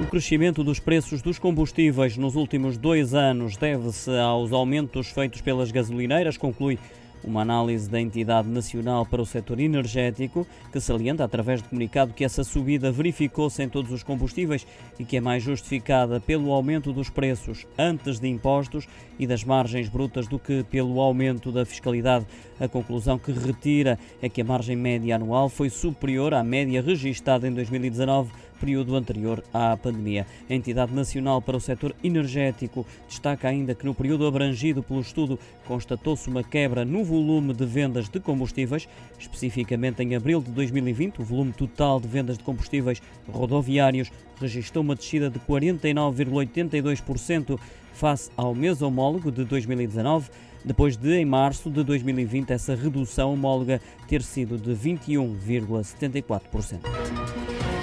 O crescimento dos preços dos combustíveis nos últimos dois anos deve-se aos aumentos feitos pelas gasolineiras, conclui uma análise da entidade nacional para o setor energético, que salienta através de comunicado que essa subida verificou-se em todos os combustíveis e que é mais justificada pelo aumento dos preços antes de impostos e das margens brutas do que pelo aumento da fiscalidade. A conclusão que retira é que a margem média anual foi superior à média registada em 2019 período anterior à pandemia. A entidade nacional para o setor energético destaca ainda que no período abrangido pelo estudo constatou-se uma quebra no volume de vendas de combustíveis, especificamente em abril de 2020, o volume total de vendas de combustíveis rodoviários registrou uma descida de 49,82% face ao mês homólogo de 2019, depois de, em março de 2020, essa redução homóloga ter sido de 21,74%.